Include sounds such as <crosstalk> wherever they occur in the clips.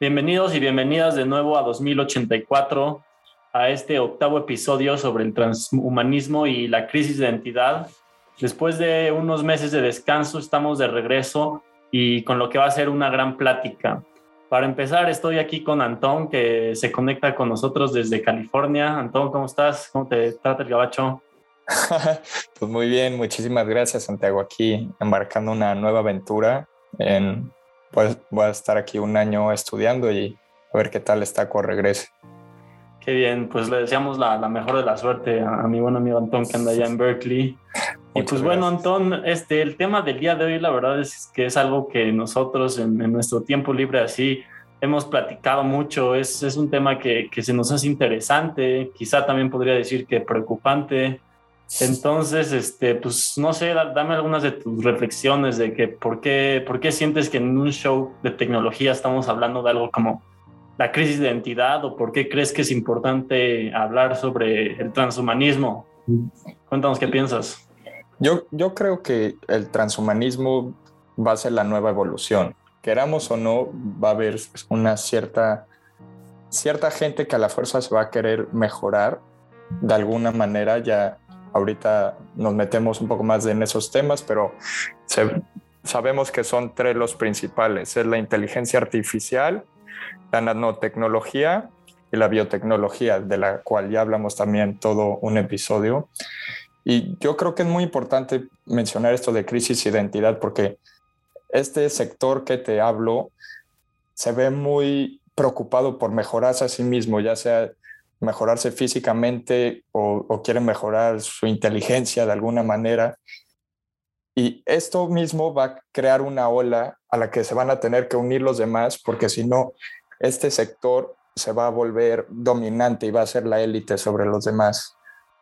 Bienvenidos y bienvenidas de nuevo a 2084, a este octavo episodio sobre el transhumanismo y la crisis de identidad. Después de unos meses de descanso, estamos de regreso y con lo que va a ser una gran plática. Para empezar, estoy aquí con Antón, que se conecta con nosotros desde California. Antón, ¿cómo estás? ¿Cómo te trata el gabacho? <laughs> pues muy bien, muchísimas gracias, Santiago. Aquí embarcando una nueva aventura. En, pues voy a estar aquí un año estudiando y a ver qué tal está con regrese. Qué bien, pues le deseamos la, mejor de la suerte a, mi buen amigo Antón que anda allá en Berkeley. y pues bueno, Antón, este, el tema del día de hoy, la verdad es que es algo que nosotros en, nuestro tiempo libre así hemos platicado mucho. Es, es un tema que, que, se nos hace interesante, quizá también podría decir que preocupante. Entonces, este, pues no sé, dame algunas de tus reflexiones de que por qué, por qué sientes que en un show de tecnología estamos hablando de algo como la crisis de identidad o por qué crees que es importante hablar sobre el transhumanismo. Cuéntanos qué piensas. Yo, yo creo que el transhumanismo va a ser la nueva evolución. Queramos o no, va a haber una cierta, cierta gente que a la fuerza se va a querer mejorar de alguna manera. Ya ahorita nos metemos un poco más en esos temas, pero sabemos que son tres los principales. Es la inteligencia artificial, la nanotecnología y la biotecnología, de la cual ya hablamos también todo un episodio. Y yo creo que es muy importante mencionar esto de crisis de identidad porque este sector que te hablo se ve muy preocupado por mejorarse a sí mismo, ya sea mejorarse físicamente o, o quiere mejorar su inteligencia de alguna manera. Y esto mismo va a crear una ola a la que se van a tener que unir los demás, porque si no, este sector se va a volver dominante y va a ser la élite sobre los demás.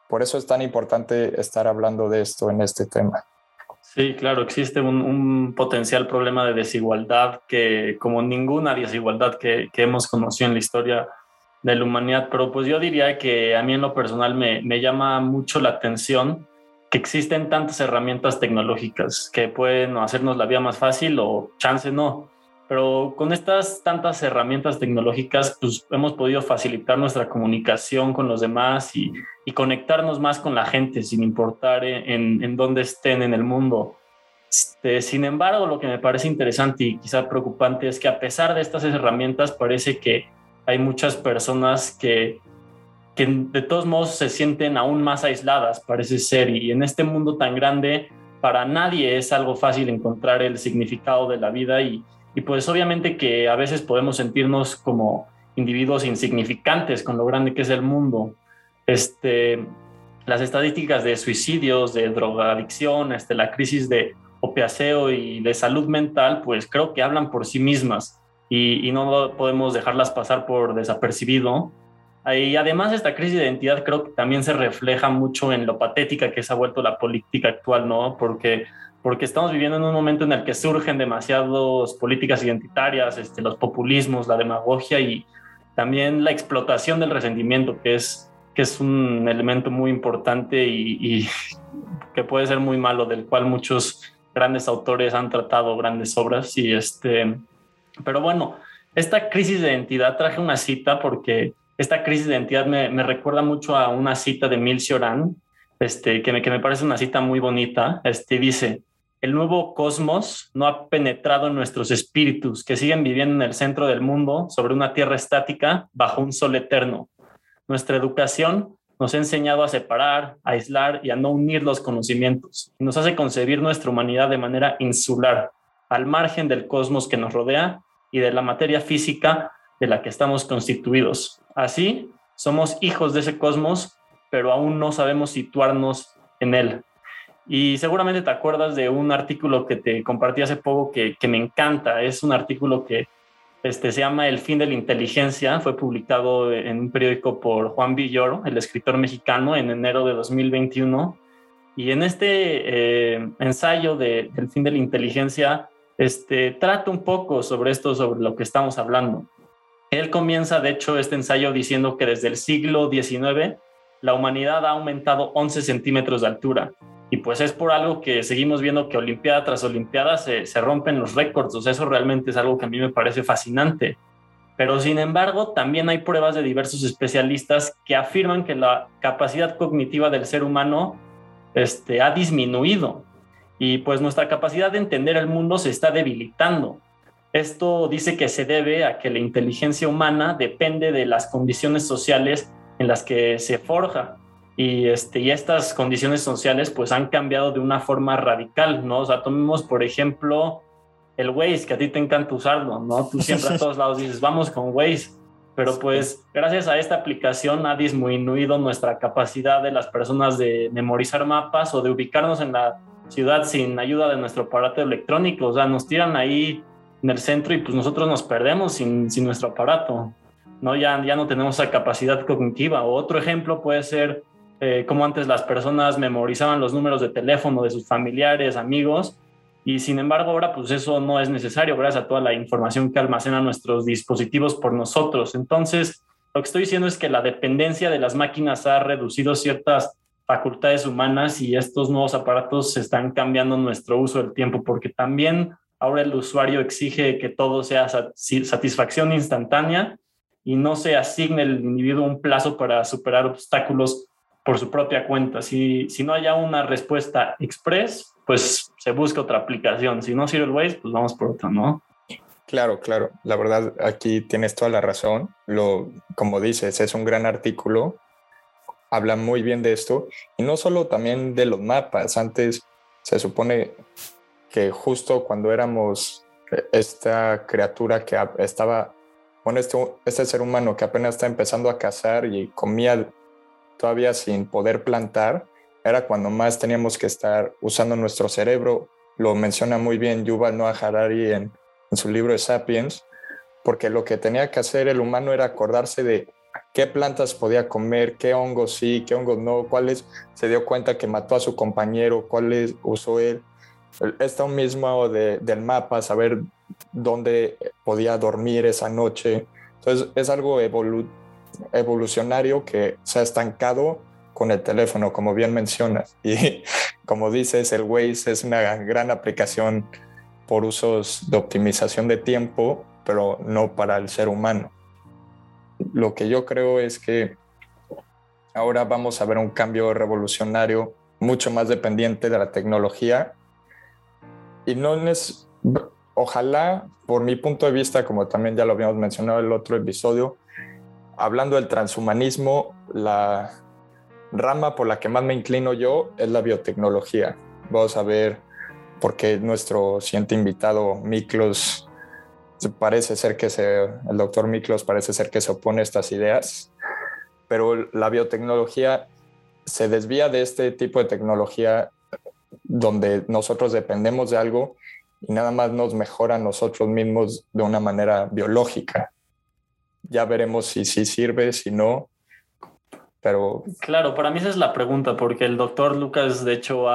Por eso es tan importante estar hablando de esto en este tema. Sí, claro, existe un, potencial problema de desigualdad que, como ninguna desigualdad que, hemos conocido en la historia de la humanidad, pero pues yo diría que a mí en lo personal me, me llama mucho la atención que existen tantas herramientas tecnológicas que pueden hacernos la vida más fácil o chance no pero con estas tantas herramientas tecnológicas, pues hemos podido facilitar nuestra comunicación con los demás y, conectarnos más con la gente, sin importar en, en dónde estén en el mundo. Este, sin embargo, lo que me parece interesante y quizá preocupante es que a pesar de estas herramientas, parece que hay muchas personas que, que de todos modos se sienten aún más aisladas, parece ser, y en este mundo tan grande, para nadie es algo fácil encontrar el significado de la vida y, y pues obviamente que a veces podemos sentirnos como individuos insignificantes con lo grande que es el mundo. Este, las estadísticas de suicidios, de drogadicción, este, la crisis de opiaceo y de salud mental, pues creo que hablan por sí mismas y, y no podemos dejarlas pasar por desapercibido. Y además esta crisis de identidad creo que también se refleja mucho en lo patética que se ha vuelto la política actual, ¿no? Porque porque estamos viviendo en un momento en el que surgen demasiadas políticas identitarias, este, los populismos, la demagogia y también la explotación del resentimiento, que es, que es un elemento muy importante y, <laughs> que puede ser muy malo, del cual muchos grandes autores han tratado grandes obras. Y este, pero bueno, esta crisis de identidad traje una cita porque esta crisis de identidad me, me recuerda mucho a una cita de Mil Cioran, este, que, me, que me parece una cita muy bonita. Este, dice, el nuevo cosmos no ha penetrado en nuestros espíritus que siguen viviendo en el centro del mundo sobre una tierra estática bajo un sol eterno. Nuestra educación nos ha enseñado a separar, a aislar y a no unir los conocimientos. Nos hace concebir nuestra humanidad de manera insular, al margen del cosmos que nos rodea y de la materia física de la que estamos constituidos. Así, somos hijos de ese cosmos, pero aún no sabemos situarnos en él. Y seguramente te acuerdas de un artículo que te compartí hace poco que, me encanta. Es un artículo que este, se llama El fin de la inteligencia. Fue publicado en un periódico por Juan Villoro, el escritor mexicano, en enero de 2021. Y en este eh, ensayo de, del fin de la inteligencia, este, trata un poco sobre esto, sobre lo que estamos hablando. Él comienza, de hecho, este ensayo diciendo que desde el siglo XIX la humanidad ha aumentado 11 centímetros de altura y pues es por algo que seguimos viendo que Olimpiada tras Olimpiada se, se rompen los récords. Eso realmente es algo que a mí me parece fascinante. Pero sin embargo, también hay pruebas de diversos especialistas que afirman que la capacidad cognitiva del ser humano este, ha disminuido y pues nuestra capacidad de entender el mundo se está debilitando. Esto dice que se debe a que la inteligencia humana depende de las condiciones sociales en las que se forja. Y, este, y estas condiciones sociales pues han cambiado de una forma radical, ¿no? O sea, tomemos por ejemplo el Waze, que a ti te encanta usarlo, ¿no? Tú <laughs> siempre a todos lados dices, vamos con Waze, pero pues gracias a esta aplicación ha disminuido nuestra capacidad de las personas de memorizar mapas o de ubicarnos en la ciudad sin ayuda de nuestro aparato electrónico, o sea, nos tiran ahí en el centro y pues nosotros nos perdemos sin, sin nuestro aparato, ¿no? Ya, ya no tenemos esa capacidad cognitiva. O otro ejemplo puede ser eh, como antes las personas memorizaban los números de teléfono de sus familiares, amigos, y sin embargo ahora pues eso no es necesario gracias a toda la información que almacenan nuestros dispositivos por nosotros. Entonces, lo que estoy diciendo es que la dependencia de las máquinas ha reducido ciertas facultades humanas y estos nuevos aparatos están cambiando nuestro uso del tiempo porque también Ahora el usuario exige que todo sea satisfacción instantánea y no se asigne el individuo un plazo para superar obstáculos por su propia cuenta. Si, si no haya una respuesta express, pues se busca otra aplicación. Si no sirve el Waze, pues vamos por otra, ¿no? Claro, claro. La verdad, aquí tienes toda la razón. Lo, como dices, es un gran artículo. Habla muy bien de esto. Y no solo también de los mapas. Antes se supone que justo cuando éramos eh, esta criatura que estaba, bueno, este, este ser humano que apenas está empezando a cazar y comía todavía sin poder plantar, era cuando más teníamos que estar usando nuestro cerebro. Lo menciona muy bien Yuval Noah Harari en, en su libro de Sapiens, porque lo que tenía que hacer el humano era acordarse de qué plantas podía comer, qué hongos sí, qué hongos no, cuáles se dio cuenta que mató a su compañero, cuáles usó él esto mismo de, del mapa, saber dónde podía dormir esa noche. Entonces es algo evolucionario que se ha estancado con el teléfono, como bien mencionas. <laughs> Y como dices, el Waze es una gran aplicación por usos de optimización de tiempo, pero no para el ser humano. Lo que yo creo es que ahora vamos a ver un cambio revolucionario mucho más dependiente de la tecnología y no es, ojalá, por mi punto de vista, como también ya lo habíamos mencionado en el otro episodio, hablando del transhumanismo, la rama por la que más me inclino yo es la biotecnología. Vamos a ver por qué nuestro siguiente invitado, Miklos, parece ser que se, el doctor Miklos parece ser que se opone a estas ideas, pero la biotecnología se desvía de este tipo de tecnología donde nosotros dependemos de algo y nada más nos mejora a nosotros mismos de una manera biológica. Ya veremos si sí sirve, si no, pero... Claro, para mí esa es la pregunta, porque el doctor Lucas, de hecho,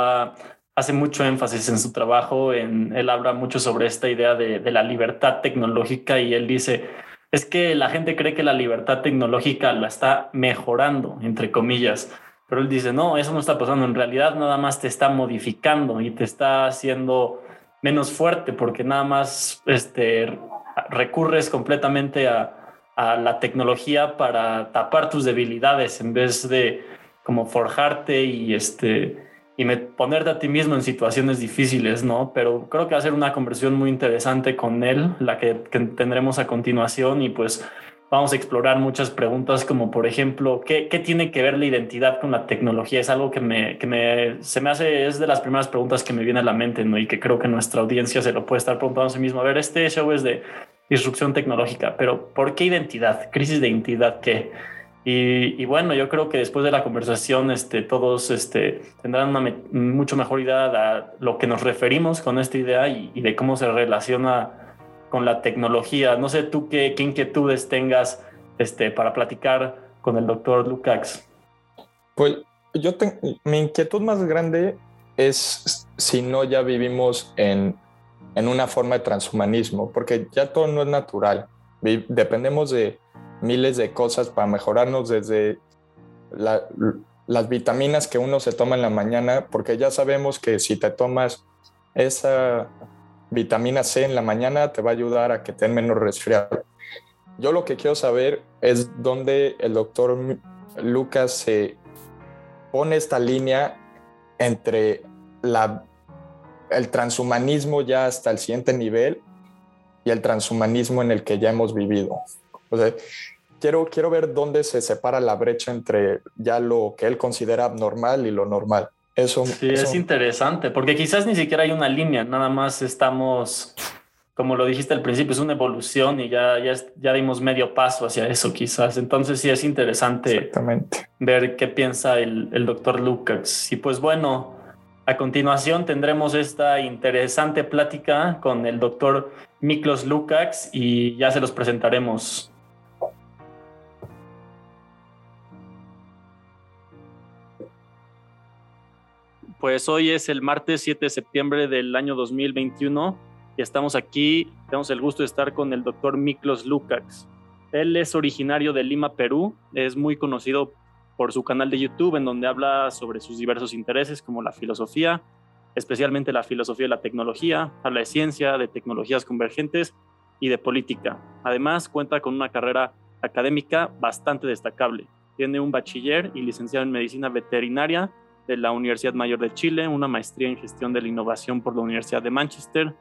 hace mucho énfasis en su trabajo, en, él habla mucho sobre esta idea de, de la libertad tecnológica y él dice, es que la gente cree que la libertad tecnológica la está mejorando, entre comillas pero él dice, no, eso no está pasando. En realidad nada más te está modificando y te está haciendo menos fuerte porque nada más este, recurres completamente a, la tecnología para tapar tus debilidades en vez de como forjarte y, este, y ponerte a ti mismo en situaciones difíciles, ¿no? Pero creo que va a ser una conversión muy interesante con él, la que, que tendremos a continuación y pues vamos a explorar muchas preguntas como por ejemplo, ¿qué, tiene que ver la identidad con la tecnología? Es algo que, me, que me, se me hace, es de las primeras preguntas que me viene a la mente ¿no? y que creo que nuestra audiencia se lo puede estar preguntando a sí mismo. A ver, este show es de disrupción tecnológica, pero ¿por qué identidad? ¿Crisis de identidad qué? Y, bueno, yo creo que después de la conversación, este, todos este, tendrán una mucho mejor idea de lo que nos referimos con esta idea y, de cómo se relaciona con la tecnología. No sé tú qué, inquietudes tengas este, para platicar con el doctor Lukács. Pues yo mi inquietud más grande es si no ya vivimos en, en una forma de transhumanismo, porque ya todo no es natural. Dependemos de miles de cosas para mejorarnos desde las vitaminas que uno se toma en la mañana, porque ya sabemos que si te tomas esa vitamina C en la mañana te va a ayudar a que tengas menos resfriado. yo lo que quiero saber es dónde el doctor Lucas se pone esta línea entre la, el transhumanismo ya hasta el siguiente nivel y el transhumanismo en el que ya hemos vivido. O sea, quiero, quiero ver dónde se separa la brecha entre ya lo que él considera abnormal y lo normal. Eso, sí, es interesante, porque quizás ni siquiera hay una línea, nada más estamos, como lo dijiste al principio, es una evolución y ya, ya, ya dimos medio paso hacia eso quizás. Entonces sí es interesante ver qué piensa el, el doctor Lucas. Y pues bueno, a continuación tendremos esta interesante plática con el doctor Miklos Lukács y ya se los presentaremos. Pues hoy es el martes 7 de septiembre del año 2021 y estamos aquí, tenemos el gusto de estar con el doctor Miklos Lukács. Él es originario de Lima, Perú, es muy conocido por su canal de YouTube en donde habla sobre sus diversos intereses como la filosofía, especialmente la filosofía de la tecnología, habla de ciencia, de tecnologías convergentes y de política. Además, cuenta con una carrera académica bastante destacable. Tiene un bachiller y licenciado en medicina veterinaria de la Universidad Mayor de Chile, una maestría en gestión de la innovación por la Universidad de Manchester,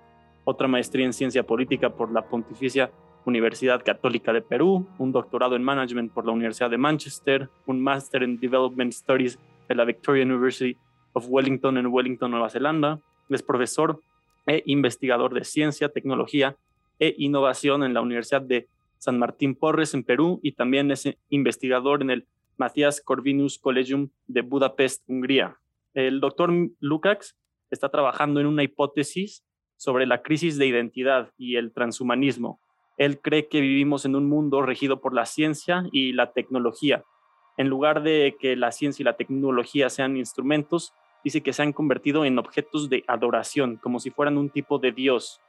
otra maestría en ciencia política por la Pontificia Universidad Católica de Perú, un doctorado en management por la Universidad de Manchester, un máster en development studies de la Victoria University of Wellington en Wellington, Nueva Zelanda. Es profesor e investigador de ciencia, tecnología e innovación en la Universidad de San Martín Porres en Perú y también es investigador en el Matthias Corvinus Collegium de Budapest, Hungría. El doctor Lukács está trabajando en una hipótesis sobre la crisis de identidad y el transhumanismo. Él cree que vivimos en un mundo regido por la ciencia y la tecnología. En lugar de que la ciencia y la tecnología sean instrumentos, dice que se han convertido en objetos de adoración, como si fueran un tipo de Dios.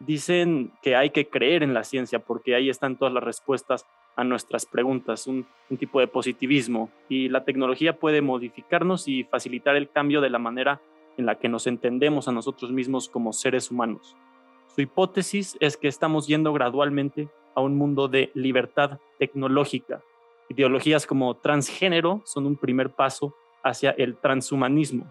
Dicen que hay que creer en la ciencia porque ahí están todas las respuestas a nuestras preguntas, un, tipo de positivismo. Y la tecnología puede modificarnos y facilitar el cambio de la manera en la que nos entendemos a nosotros mismos como seres humanos. Su hipótesis es que estamos yendo gradualmente a un mundo de libertad tecnológica. Ideologías como transgénero son un primer paso hacia el transhumanismo.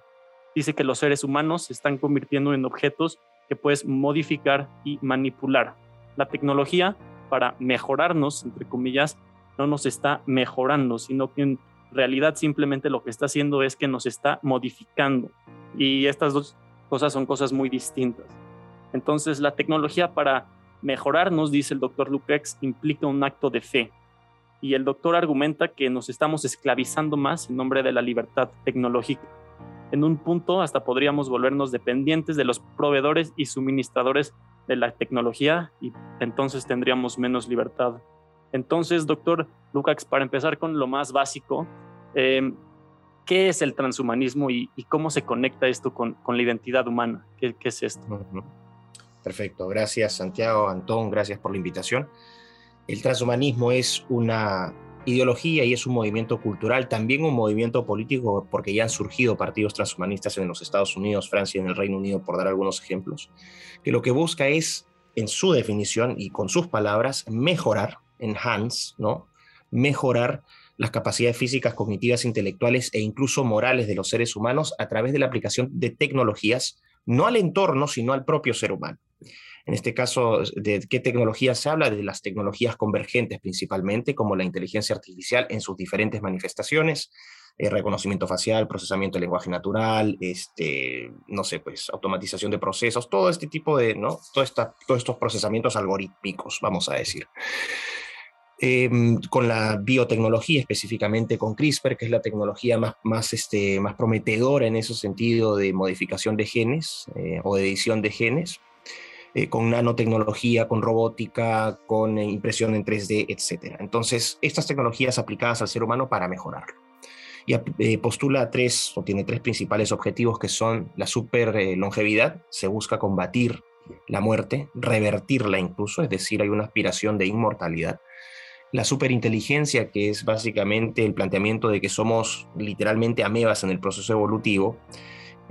Dice que los seres humanos se están convirtiendo en objetos que puedes modificar y manipular. La tecnología para mejorarnos, entre comillas, no nos está mejorando, sino que en realidad simplemente lo que está haciendo es que nos está modificando. Y estas dos cosas son cosas muy distintas. Entonces, la tecnología para mejorarnos, dice el doctor Lukex, implica un acto de fe. Y el doctor argumenta que nos estamos esclavizando más en nombre de la libertad tecnológica. En un punto hasta podríamos volvernos dependientes de los proveedores y suministradores de la tecnología y entonces tendríamos menos libertad. Entonces, doctor Lukács, para empezar con lo más básico, em, ¿qué es el transhumanismo y, cómo se conecta esto con, la identidad humana? ¿Qué, es esto? Perfecto, gracias Santiago, Antón, gracias por la invitación. El transhumanismo es una ideología y es un movimiento cultural, también un movimiento político, porque ya han surgido partidos transhumanistas en los Estados Unidos, Francia y en el Reino Unido, por dar algunos ejemplos, que lo que busca es, en su definición y con sus palabras, mejorar, enhance, ¿no? Mejorar las capacidades físicas, cognitivas, intelectuales e incluso morales de los seres humanos a través de la aplicación de tecnologías, no al entorno, sino al propio ser humano. En este caso, ¿de qué tecnologías se habla? De las tecnologías convergentes principalmente, como la inteligencia artificial en sus diferentes manifestaciones, eh, reconocimiento facial, procesamiento de lenguaje natural, este, no sé, pues automatización de procesos, todo este tipo de, ¿no? Todo estos procesamientos algorítmicos, vamos a decir. Em, con la biotecnología, específicamente con CRISPR, que es la tecnología más, más, este, más prometedora en ese sentido de modificación de genes eh, o de edición de genes, eh, con nanotecnología, con robótica, con eh, impresión en 3D, etc. Entonces, estas tecnologías aplicadas al ser humano para mejorarlo. Y eh, postula tres, o tiene tres principales objetivos que son la super longevidad, se busca combatir la muerte, revertirla incluso, es decir, hay una aspiración de inmortalidad. La superinteligencia, que es básicamente el planteamiento de que somos literalmente amebas en el proceso evolutivo,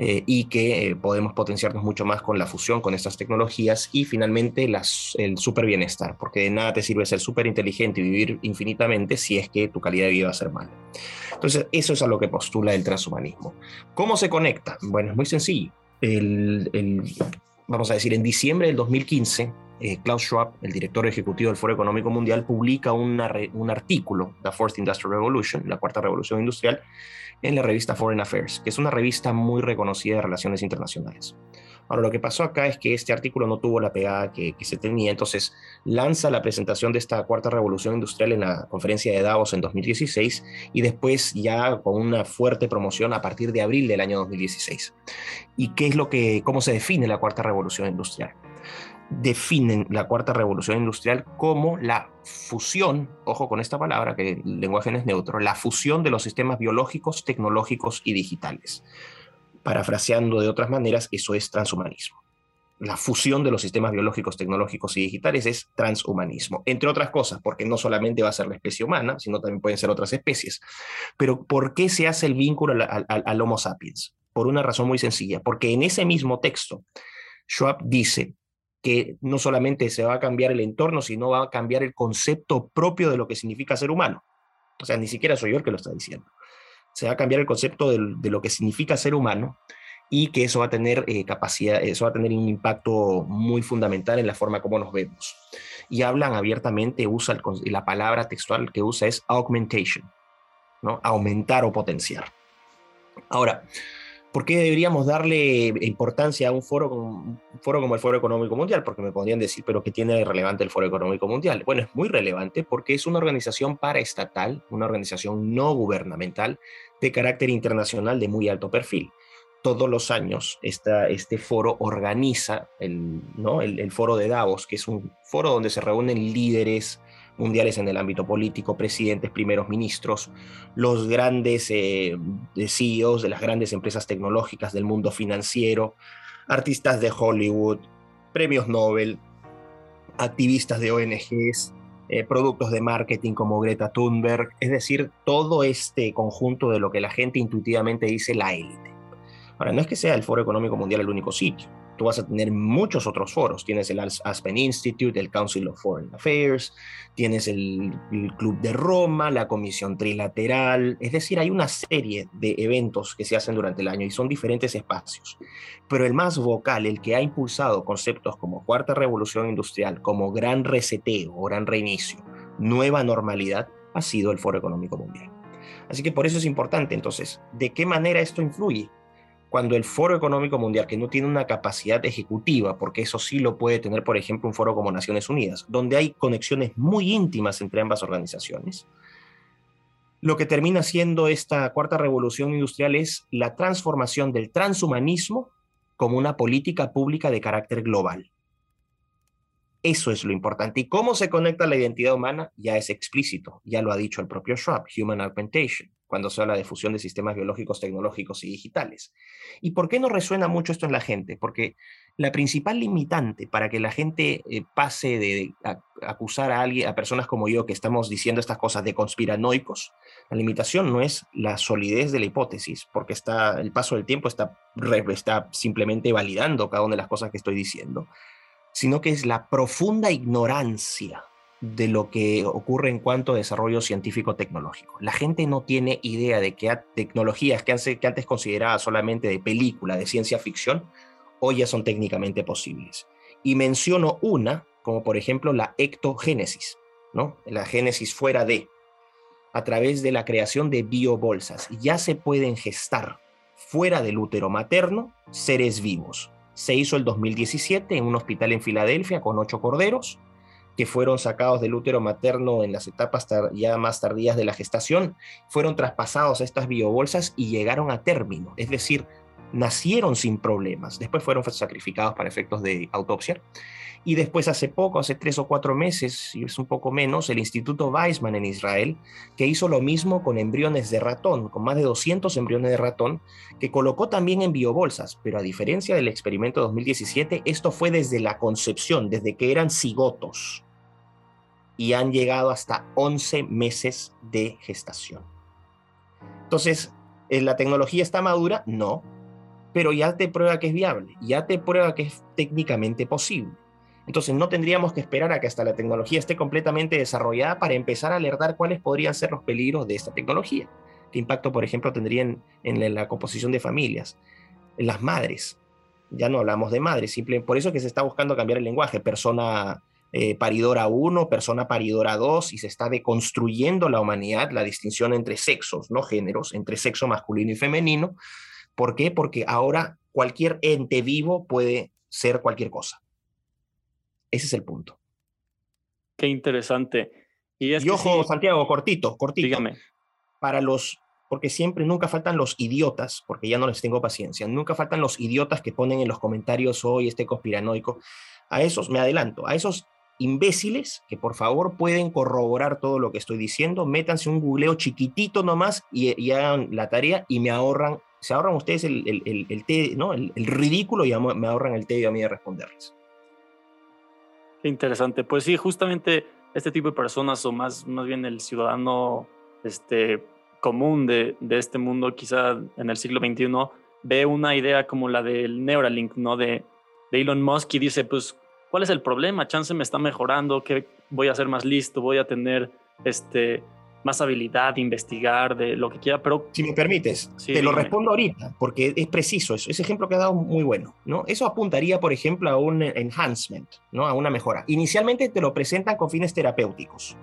eh, y que eh, podemos potenciarnos mucho más con la fusión con estas tecnologías y finalmente el super bienestar, porque de nada te sirve ser súper inteligente y vivir infinitamente si es que tu calidad de vida va a ser mala. Entonces, eso es a lo que postula el transhumanismo. ¿Cómo se conecta? Bueno, es muy sencillo. El, el, vamos a decir, en diciembre del 2015, eh, Klaus Schwab, el director ejecutivo del Foro Económico Mundial, publica una, un artículo, The Fourth Industrial Revolution, la cuarta revolución industrial, en la revista Foreign Affairs, que es una revista muy reconocida de relaciones internacionales. Ahora, lo que pasó acá es que este artículo no tuvo la pegada que, se tenía, entonces lanza la presentación de esta cuarta revolución industrial en la conferencia de Davos en 2016 y después ya con una fuerte promoción a partir de abril del año 2016. ¿Y qué es lo que, cómo se define la cuarta revolución industrial? Definen la cuarta revolución industrial como la fusión, ojo con esta palabra que el lenguaje no es neutro, la fusión de los sistemas biológicos, tecnológicos y digitales. Parafraseando de otras maneras, eso es transhumanismo. La fusión de los sistemas biológicos, tecnológicos y digitales es transhumanismo, entre otras cosas, porque no solamente va a ser la especie humana, sino también pueden ser otras especies. Pero ¿por qué se hace el vínculo al, al Homo sapiens? Por una razón muy sencilla, porque en ese mismo texto, Schwab dice que no solamente se va a cambiar el entorno, sino va a cambiar el concepto propio de lo que significa ser humano. O sea, ni siquiera soy yo el que lo está diciendo. Se va a cambiar el concepto de, lo que significa ser humano y que eso va a tener eh, capacidad, eso va a tener un impacto muy fundamental en la forma como nos vemos. Y hablan abiertamente, usa la palabra textual que usa es augmentation, ¿no? Aumentar o potenciar. Ahora, ¿Por qué deberíamos darle importancia a un foro, como, el Foro Económico Mundial? Porque me podrían decir, pero ¿qué tiene de relevante el Foro Económico Mundial? Bueno, es muy relevante porque es una organización paraestatal, una organización no gubernamental de carácter internacional de muy alto perfil. Todos los años este foro organiza el, el foro de Davos, que es un foro donde se reúnen líderes, mundiales en el ámbito político, presidentes, primeros ministros, los grandes eh, CEOs de las grandes empresas tecnológicas del mundo financiero, artistas de Hollywood, premios Nobel, activistas de ONGs, eh, productos de marketing como Greta Thunberg, es decir, todo este conjunto de lo que la gente intuitivamente dice la élite. Ahora, no es que sea el Foro Económico Mundial el único sitio tú vas a tener muchos otros foros. Tienes el Aspen Institute, el Council of Foreign Affairs, tienes el, Club de Roma, la Comisión Trilateral. Es decir, hay una serie de eventos que se hacen durante el año y son diferentes espacios. Pero el más vocal, el que ha impulsado conceptos como Cuarta Revolución Industrial, como Gran Reseteo Gran Reinicio, Nueva Normalidad, ha sido el Foro Económico Mundial. Así que por eso es importante entonces, ¿de qué manera esto influye? Cuando el Foro Económico Mundial, que no tiene una capacidad ejecutiva, porque eso sí lo puede tener, por ejemplo, un foro como Naciones Unidas, donde hay conexiones muy íntimas entre ambas organizaciones, lo que termina siendo esta cuarta revolución industrial es la transformación del transhumanismo como una política pública de carácter global. Eso es lo importante. ¿Y cómo se conecta la identidad humana? Ya es explícito, ya lo ha dicho el propio Schwab, Human Augmentation cuando se habla de fusión de sistemas biológicos, tecnológicos y digitales. ¿Y por qué no resuena mucho esto en la gente? Porque la principal limitante para que la gente eh, pase de acusar a alguien, a personas como yo que estamos diciendo estas cosas de conspiranoicos, la limitación no es la solidez de la hipótesis, porque está, el paso del tiempo está, está simplemente validando cada una de las cosas que estoy diciendo, sino que es la profunda ignorancia de lo que ocurre en cuanto a desarrollo científico-tecnológico. La gente no tiene idea de que tecnologías que, que antes consideradas solamente de película, de ciencia ficción, hoy ya son técnicamente posibles. Y menciono una, como por ejemplo la ectogénesis, ¿no? la génesis fuera de, a través de la creación de biobolsas. Ya se pueden gestar fuera del útero materno seres vivos. Se hizo el 2017 en un hospital en Filadelfia con ocho corderos fueron sacados del útero materno en las etapas ya más tardías de la gestación, fueron traspasados a estas biobolsas y llegaron a término, es decir, nacieron sin problemas, después fueron sacrificados para efectos de autopsia. Y después hace poco, hace tres o cuatro meses, y es un poco menos, el Instituto Weizmann en Israel, que hizo lo mismo con embriones de ratón, con más de 200 embriones de ratón, que colocó también en biobolsas, pero a diferencia del experimento 2017, esto fue desde la concepción, desde que eran cigotos y han llegado hasta 11 meses de gestación. Entonces, ¿la tecnología está madura? No. pero ya te prueba que es viable, ya te prueba que es técnicamente posible. Entonces no tendríamos que esperar a que hasta la tecnología esté completamente desarrollada para empezar a alertar cuáles podrían ser los peligros de esta tecnología. ¿Qué impacto, por ejemplo, tendrían en, la composición de familias? En las madres. Ya no hablamos de madres, simple, por eso que se está buscando cambiar el lenguaje. Persona eh, paridora 1, persona paridora 2, y se está deconstruyendo la humanidad, la distinción entre sexos, no géneros, entre sexo masculino y femenino. ¿Por qué? Porque ahora cualquier ente vivo puede ser cualquier cosa. Ese es el punto. Qué interesante. Y, es ojo, Santiago, cortito, cortito. Dígame. Para los, porque siempre, nunca faltan los idiotas, porque ya no les tengo paciencia, nunca faltan los idiotas que ponen en los comentarios hoy este conspiranoico. A esos, me adelanto, a esos imbéciles que por favor pueden corroborar todo lo que estoy diciendo, métanse un googleo chiquitito nomás y, hagan la tarea y me ahorran, se ahorran ustedes el, el, el, ¿no? el, ridículo y me ahorran el tedio a mí de responderles. Qué interesante. Pues sí, justamente este tipo de personas o más, más bien el ciudadano este, común de, de este mundo, quizá en el siglo XXI, ve una idea como la del Neuralink, ¿no? De, de Elon Musk y dice, pues ¿Cuál es el problema? Chance me está mejorando, que voy a ser más listo, voy a tener este, más habilidad de investigar, de lo que quiera, pero... Si me permites, te lo respondo ahorita, porque es preciso eso. Ese ejemplo que ha dado muy bueno, ¿no? Eso apuntaría, por ejemplo, a un enhancement, ¿no? A una mejora. Inicialmente te lo presentan con fines terapéuticos.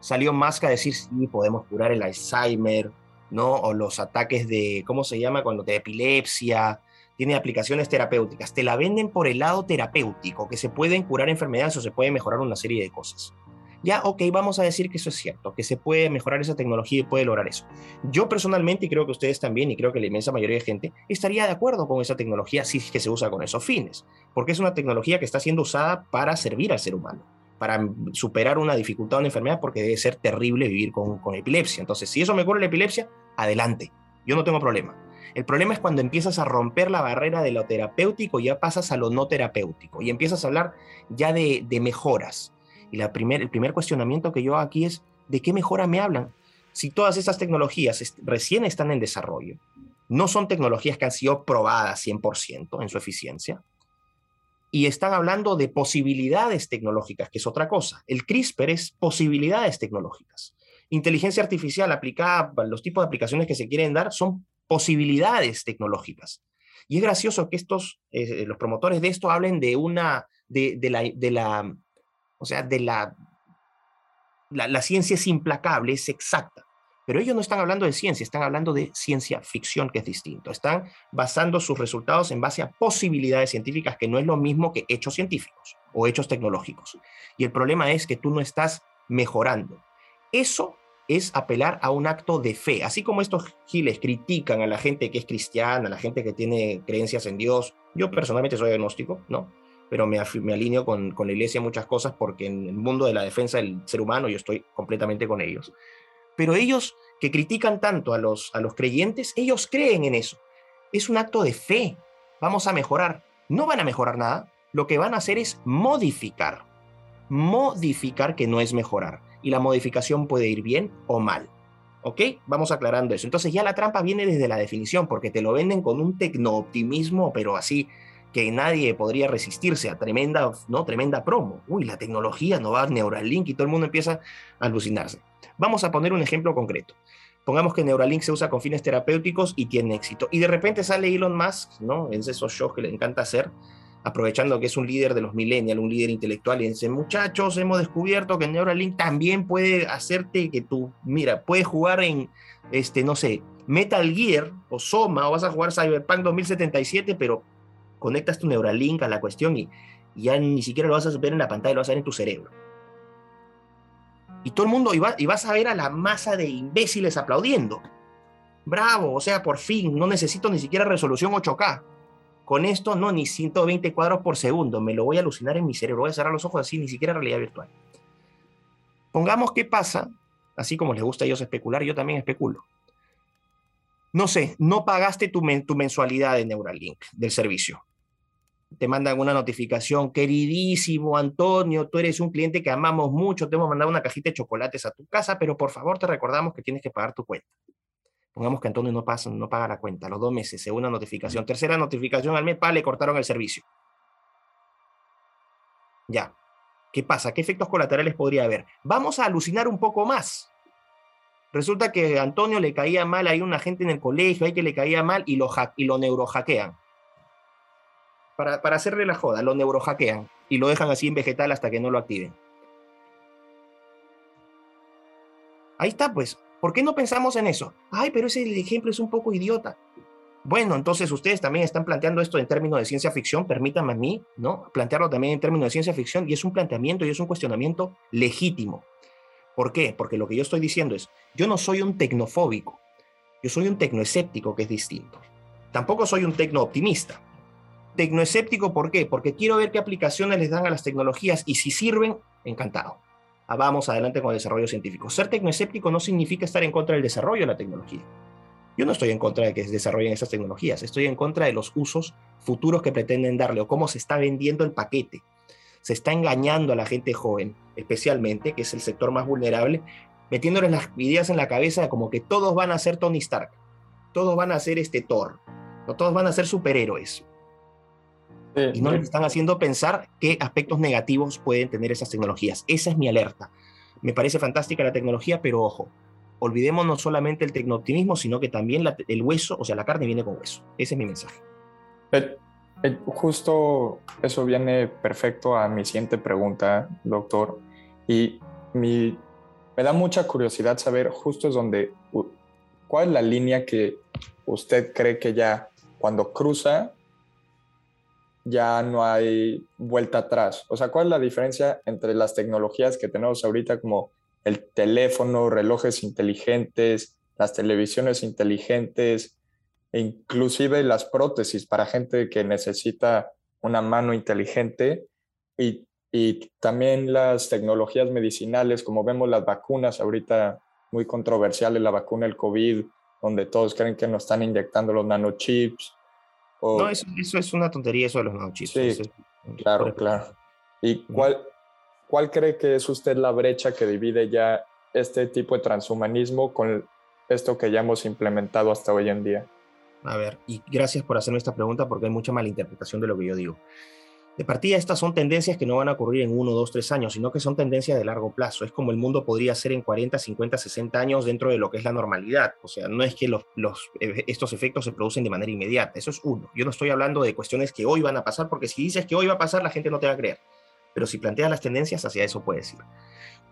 Salió más que a decir, sí, podemos curar el Alzheimer, ¿no? O los ataques de, ¿cómo se llama? Cuando te epilepsia, tiene aplicaciones terapéuticas. Te la venden por el lado terapéutico, que se pueden curar enfermedades o se puede mejorar una serie de cosas. Ya, ok, vamos a decir que eso es cierto, que se puede mejorar esa tecnología y puede lograr eso. Yo personalmente, y creo que ustedes también, y creo que la inmensa mayoría de gente, estaría de acuerdo con esa tecnología si es que se usa con esos fines, porque es una tecnología que está siendo usada para servir al ser humano, para superar una dificultad o una enfermedad, porque debe ser terrible vivir con, con epilepsia. Entonces, si eso me cura la epilepsia, adelante, yo no tengo problema. El problema es cuando empiezas a romper la barrera de lo terapéutico ya pasas a lo no terapéutico y empiezas a hablar ya de, mejoras. Y la primer, el primer cuestionamiento que yo hago aquí es, ¿de qué mejora me hablan? Si todas estas tecnologías recién están en desarrollo, no son tecnologías que han sido probadas 100% en su eficiencia, y están hablando de posibilidades tecnológicas, que es otra cosa. El CRISPR es posibilidades tecnológicas. Inteligencia artificial aplicada los tipos de aplicaciones que se quieren dar son posibilidades tecnológicas. Y es gracioso que estos, eh, los promotores de esto hablen de una, de, la, la, o sea, de la, la, ciencia es implacable, es exacta. Pero ellos no están hablando de ciencia, están hablando de ciencia ficción, que es distinto. Están basando sus resultados en base a posibilidades científicas, que no es lo mismo que hechos científicos o hechos tecnológicos. Y el problema es que tú no estás mejorando. Eso es apelar a un acto de fe. Así como estos giles critican a la gente que es cristiana, a la gente que tiene creencias en Dios, yo personalmente soy agnóstico, ¿no? Pero me, me alineo con, con, la iglesia en muchas cosas porque en el mundo de la defensa del ser humano yo estoy completamente con ellos. Pero ellos que critican tanto a los, a los creyentes, ellos creen en eso. Es un acto de fe. Vamos a mejorar. No van a mejorar nada. Lo que van a hacer es modificar. Modificar que no es mejorar y la modificación puede ir bien o mal. ¿Ok? Vamos aclarando eso. Entonces ya la trampa viene desde la definición, porque te lo venden con un tecno-optimismo, pero así que nadie podría resistirse a tremenda, ¿no? Tremenda promo. Uy, la tecnología no va a Neuralink y todo el mundo empieza a alucinarse. Vamos a poner un ejemplo concreto. Pongamos que Neuralink se usa con fines terapéuticos y tiene éxito. Y de repente sale Elon Musk, ¿no? En esos shows que le encanta hacer, aprovechando que es un líder de los millennials, un líder intelectual, y dice, muchachos, hemos descubierto que Neuralink también puede hacerte que tú, mira, puedes jugar en, este, no sé, Metal Gear o Soma, o vas a jugar Cyberpunk 2077, pero conectas tu Neuralink a la cuestión y, ya ni siquiera lo vas a ver en la pantalla, lo vas a ver en tu cerebro. Y todo el mundo, y, y vas a ver a la masa de imbéciles aplaudiendo. Bravo, o sea, por fin, no necesito ni siquiera resolución 8K con esto, no, ni 120 cuadros por segundo, me lo voy a alucinar en mi cerebro, voy a cerrar los ojos así, ni siquiera realidad virtual. Pongamos qué pasa, así como les gusta a ellos especular, yo también especulo. No sé, no pagaste tu, tu mensualidad de Neuralink, del servicio. Te mandan una notificación, queridísimo Antonio, tú eres un cliente que amamos mucho, te hemos mandado una cajita de chocolates a tu casa, pero por favor te recordamos que tienes que pagar tu cuenta. Pongamos que Antonio no, pasa, no paga la cuenta, los dos meses, segunda notificación, tercera notificación al mes, pa, le cortaron el servicio. Ya. ¿Qué pasa? ¿Qué efectos colaterales podría haber? Vamos a alucinar un poco más. Resulta que a Antonio le caía mal, hay una gente en el colegio, hay que le caía mal y lo, y lo neurohackean. Para, para hacerle la joda, lo neurohackean y lo dejan así en vegetal hasta que no lo activen. Ahí está, pues. ¿Por qué no pensamos en eso? Ay, pero ese ejemplo es un poco idiota. Bueno, entonces ustedes también están planteando esto en términos de ciencia ficción, permítanme a mí, ¿no? Plantearlo también en términos de ciencia ficción y es un planteamiento y es un cuestionamiento legítimo. ¿Por qué? Porque lo que yo estoy diciendo es, yo no soy un tecnofóbico, yo soy un tecnoescéptico que es distinto. Tampoco soy un tecnooptimista. Tecnoescéptico, ¿por qué? Porque quiero ver qué aplicaciones les dan a las tecnologías y si sirven, encantado. Ah, vamos adelante con el desarrollo científico. Ser tecnoescéptico no significa estar en contra del desarrollo de la tecnología. Yo no estoy en contra de que se desarrollen esas tecnologías, estoy en contra de los usos futuros que pretenden darle o cómo se está vendiendo el paquete se está engañando a la gente joven, especialmente, que es el sector más vulnerable, metiéndoles las ideas en la cabeza como que todos van a ser Tony Stark, todos van a ser este Thor, no todos van a ser superhéroes. Y no les están haciendo pensar qué aspectos negativos pueden tener esas tecnologías. Esa es mi alerta. Me parece fantástica la tecnología, pero ojo, olvidemos no solamente el tecnooptimismo, sino que también el hueso, o sea, la carne viene con hueso. Ese es mi mensaje. Eh, justo eso viene perfecto a mi siguiente pregunta, doctor. Y me da mucha curiosidad saber justo es donde, cuál es la línea que usted cree que ya cuando cruza ya no hay vuelta atrás. O sea, ¿cuál es la diferencia entre las tecnologías que tenemos ahorita como el teléfono, relojes inteligentes, las televisiones inteligentes, e inclusive las prótesis para gente que necesita una mano inteligente y, y también las tecnologías medicinales, como vemos las vacunas ahorita muy controversiales, la vacuna del COVID, donde todos creen que nos están inyectando los nanochips. No, eso, es una tontería eso de los. Sí, claro, claro. ¿Y cuál, cuál cree que es usted la brecha que divide ya este tipo de transhumanismo con esto que ya hemos implementado hasta hoy en día? A ver, y gracias por hacerme esta pregunta porque hay mucha malinterpretación de lo que yo digo. De partida, estas son tendencias que no van a ocurrir en uno, dos, tres años, sino que son tendencias de largo plazo. Es como el mundo podría ser en 40, 50, 60 años dentro de lo que es la normalidad. O sea, no es que los, eh, estos efectos se producen de manera inmediata. Eso es uno. Yo no estoy hablando de cuestiones que hoy van a pasar, porque si dices que hoy va a pasar, la gente no te va a creer. Pero si planteas las tendencias, hacia eso puedes ir.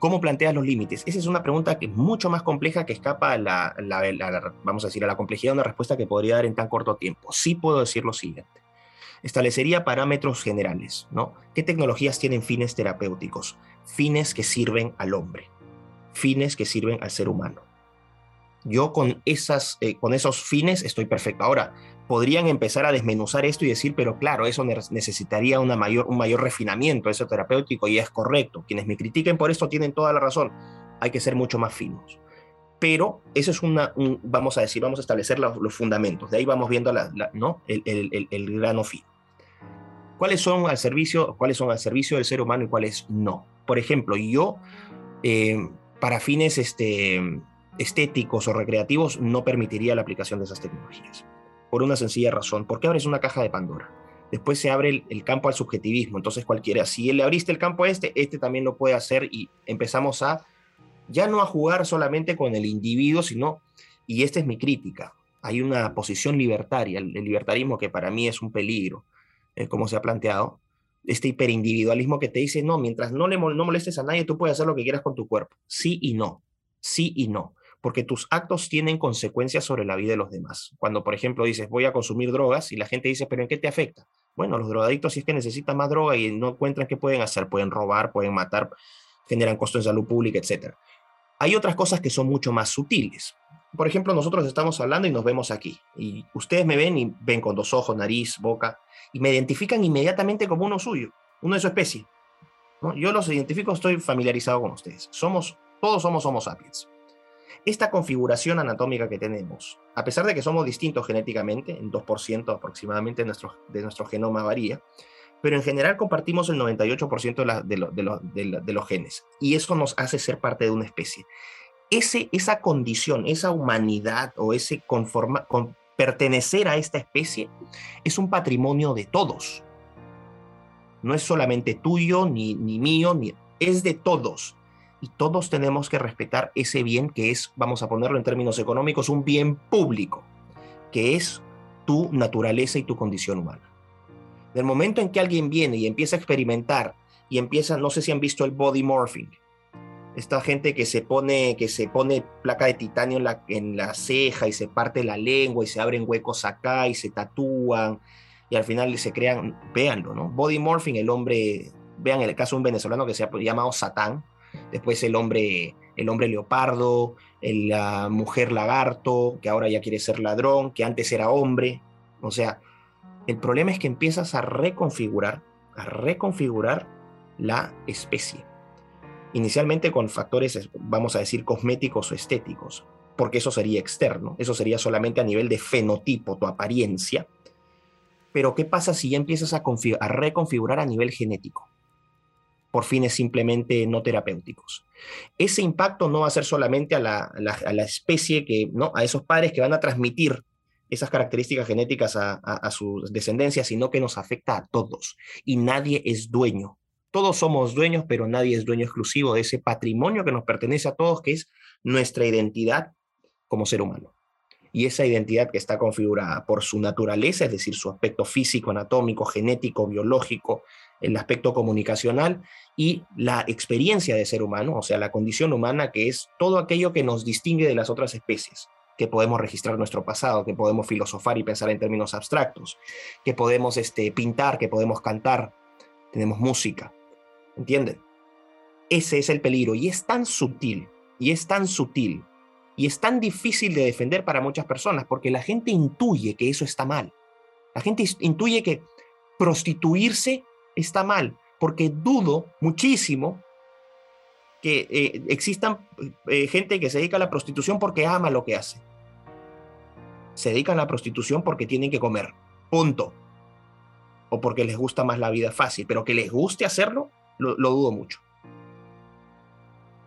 ¿Cómo planteas los límites? Esa es una pregunta que es mucho más compleja que escapa a la, vamos a decir, a la complejidad de una respuesta que podría dar en tan corto tiempo. Sí puedo decir lo siguiente. Establecería parámetros generales, ¿no? ¿Qué tecnologías tienen fines terapéuticos? Fines que sirven al hombre, fines que sirven al ser humano. Yo con, esas, eh, con esos fines estoy perfecto. Ahora, podrían empezar a desmenuzar esto y decir, pero claro, eso necesitaría una mayor, un mayor refinamiento, eso terapéutico, y es correcto. Quienes me critiquen por esto tienen toda la razón. Hay que ser mucho más finos. Pero eso es una, vamos a decir, vamos a establecer los, fundamentos. De ahí vamos viendo la, ¿no? el, el, el, grano fino. ¿Cuáles son al servicio, cuáles son al servicio del ser humano y cuáles no? Por ejemplo, yo, eh, para fines este, estéticos o recreativos, no permitiría la aplicación de esas tecnologías por una sencilla razón. ¿Por qué abres una caja de Pandora? Después se abre el, campo al subjetivismo. Entonces cualquiera, si le abriste el campo a este, este también lo puede hacer y empezamos a ya no a jugar solamente con el individuo, sino, y esta es mi crítica, hay una posición libertaria, el, libertarismo que para mí es un peligro, eh, como se ha planteado, este hiperindividualismo que te dice, no, mientras no le no molestes a nadie, tú puedes hacer lo que quieras con tu cuerpo. Sí y no, sí y no porque tus actos tienen consecuencias sobre la vida de los demás. Cuando, por ejemplo, dices, voy a consumir drogas y la gente dice, pero ¿en qué te afecta? Bueno, los drogadictos si es que necesitan más droga y no encuentran qué pueden hacer, pueden robar, pueden matar, generan costos en salud pública, etc. Hay otras cosas que son mucho más sutiles. Por ejemplo, nosotros estamos hablando y nos vemos aquí. Y ustedes me ven y ven con dos ojos, nariz, boca, y me identifican inmediatamente como uno suyo, uno de su especie. Yo los identifico, estoy familiarizado con ustedes. Somos, todos somos Homo sapiens esta configuración anatómica que tenemos, a pesar de que somos distintos genéticamente, en 2% aproximadamente de nuestro, de nuestro genoma varía, pero en general compartimos el 98% de, de, los genes y eso nos hace ser parte de una especie. Ese, esa condición, esa humanidad o ese conforma, con pertenecer a esta especie es un patrimonio de todos. No es solamente tuyo, ni, ni mío, ni, es de todos. Y todos tenemos que respetar ese bien que es, vamos a ponerlo en términos económicos, un bien público, que es tu naturaleza y tu condición humana. Del momento en que alguien viene y empieza a experimentar y empieza, no sé si han visto el body morphing, esta gente que se pone, que se pone placa de titanio en la, ceja y se parte la lengua y se abren huecos acá y se tatúan y al final se crean, véanlo, ¿no? Body morphing, el hombre, vean el caso de un venezolano que se ha llamado Satán, después el hombre, el hombre leopardo, la mujer lagarto, que ahora ya quiere ser ladrón, que antes era hombre, o sea, el problema es que empiezas a reconfigurar, a reconfigurar la especie. Inicialmente con factores, vamos a decir, cosméticos o estéticos, porque eso sería externo, eso sería solamente a nivel de fenotipo, tu apariencia. Pero ¿qué pasa si ya empiezas a, a reconfigurar a nivel genético? por fines simplemente no terapéuticos. Ese impacto no va a ser solamente a la, a especie que, ¿no? a esos padres que van a transmitir esas características genéticas a, a, su descendencia, sino que nos afecta a todos. Y nadie es dueño. Todos somos dueños, pero nadie es dueño exclusivo de ese patrimonio que nos pertenece a todos, que es nuestra identidad como ser humano. Y esa identidad que está configurada por su naturaleza, es decir, su aspecto físico, anatómico, genético, biológico, el aspecto comunicacional y la experiencia de ser humano, o sea, la condición humana, que es todo aquello que nos distingue de las otras especies que podemos registrar nuestro pasado, que podemos filosofar y pensar en términos abstractos, que podemos este, pintar, que podemos cantar, tenemos música, ¿entienden? Ese es el peligro y es tan sutil, y es tan sutil, y es tan difícil de defender para muchas personas, porque la gente intuye que eso está mal. La gente intuye que prostituirse está mal, porque dudo muchísimo que eh, existan eh, gente que se dedica a la prostitución porque ama lo que hace. Se dedican a la prostitución porque tienen que comer, punto. O porque les gusta más la vida fácil, pero que les guste hacerlo, lo, dudo mucho.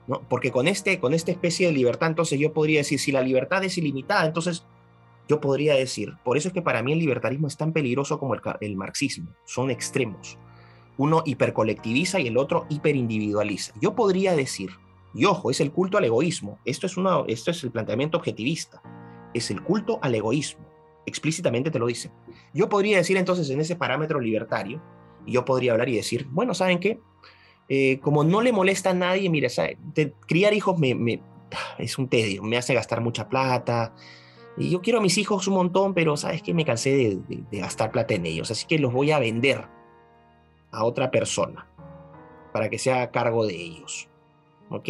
¿No? Porque con, este, con esta especie de libertad, entonces yo podría decir, si la libertad es ilimitada, entonces yo podría decir, por eso es que para mí el libertarismo es tan peligroso como el, el marxismo, son extremos uno hipercolectiviza y el otro hiperindividualiza. Yo podría decir, y ojo, es el culto al egoísmo, esto es, una, esto es el planteamiento objetivista, es el culto al egoísmo, explícitamente te lo dice. Yo podría decir entonces en ese parámetro libertario, yo podría hablar y decir, bueno, ¿saben qué? Eh, como no le molesta a nadie, mira, criar hijos me, es un tedio, me hace gastar mucha plata, y yo quiero a mis hijos un montón, pero sabes que me cansé de, gastar plata en ellos, así que los voy a vender a otra persona para que se haga cargo de ellos. ¿Ok?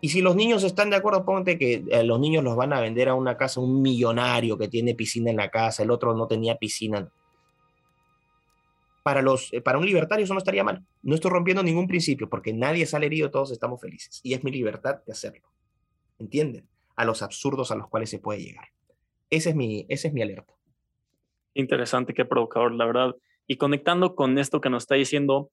Y si los niños están de acuerdo, ponte que eh, los niños los van a vender a una casa, un millonario que tiene piscina en la casa, el otro no tenía piscina. Para, los, eh, para un libertario eso no estaría mal. No estoy rompiendo ningún principio porque nadie sale herido, todos estamos felices. Y es mi libertad de hacerlo. ¿Entienden? A los absurdos a los cuales se puede llegar. Ese es mi, ese es mi alerta. Interesante, qué provocador, la verdad. Y conectando con esto que nos está diciendo,